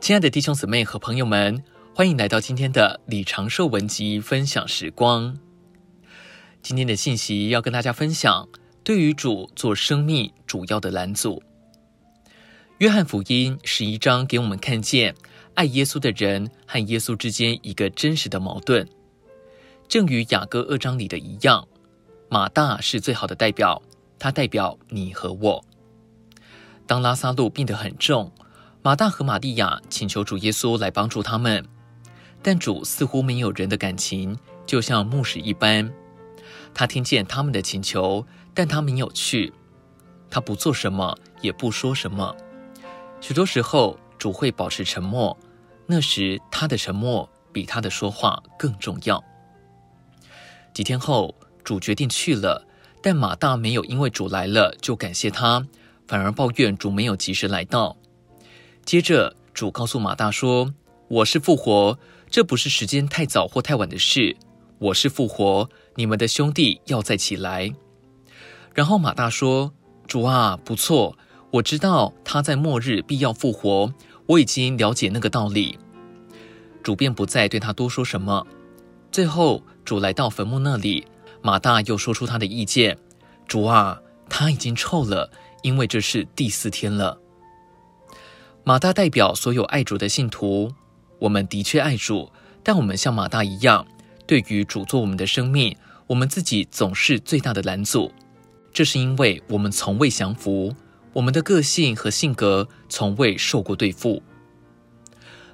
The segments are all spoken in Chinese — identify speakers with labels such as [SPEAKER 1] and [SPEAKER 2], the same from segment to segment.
[SPEAKER 1] 亲爱的弟兄姊妹和朋友们，欢迎来到今天的李长寿文集分享时光。今天的信息要跟大家分享，对于主做生命主要的拦阻。约翰福音十一章给我们看见爱耶稣的人和耶稣之间一个真实的矛盾，正与雅各二章里的一样，马大是最好的代表，他代表你和我。当拉撒路病得很重。马大和玛利亚请求主耶稣来帮助他们，但主似乎没有人的感情，就像牧师一般。他听见他们的请求，但他没有去。他不做什么，也不说什么。许多时候，主会保持沉默，那时他的沉默比他的说话更重要。几天后，主决定去了，但马大没有因为主来了就感谢他，反而抱怨主没有及时来到。接着，主告诉马大说：“我是复活，这不是时间太早或太晚的事。我是复活，你们的兄弟要再起来。”然后马大说：“主啊，不错，我知道他在末日必要复活，我已经了解那个道理。”主便不再对他多说什么。最后，主来到坟墓那里，马大又说出他的意见：“主啊，他已经臭了，因为这是第四天了。”马大代表所有爱主的信徒，我们的确爱主，但我们像马大一样，对于主做我们的生命，我们自己总是最大的拦阻。这是因为我们从未降服，我们的个性和性格从未受过对付。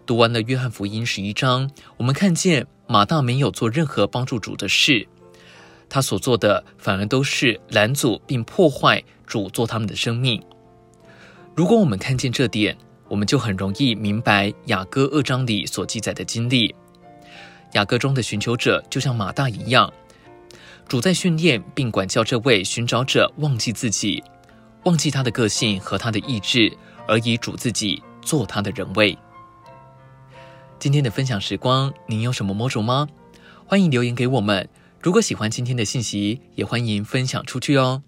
[SPEAKER 1] 读完了约翰福音十一章，我们看见马大没有做任何帮助主的事，他所做的反而都是拦阻并破坏主做他们的生命。如果我们看见这点，我们就很容易明白雅歌二章里所记载的经历。雅歌中的寻求者就像马大一样，主在训练并管教这位寻找者，忘记自己，忘记他的个性和他的意志，而以主自己做他的人位。今天的分享时光，您有什么摸着吗？欢迎留言给我们。如果喜欢今天的信息，也欢迎分享出去哦。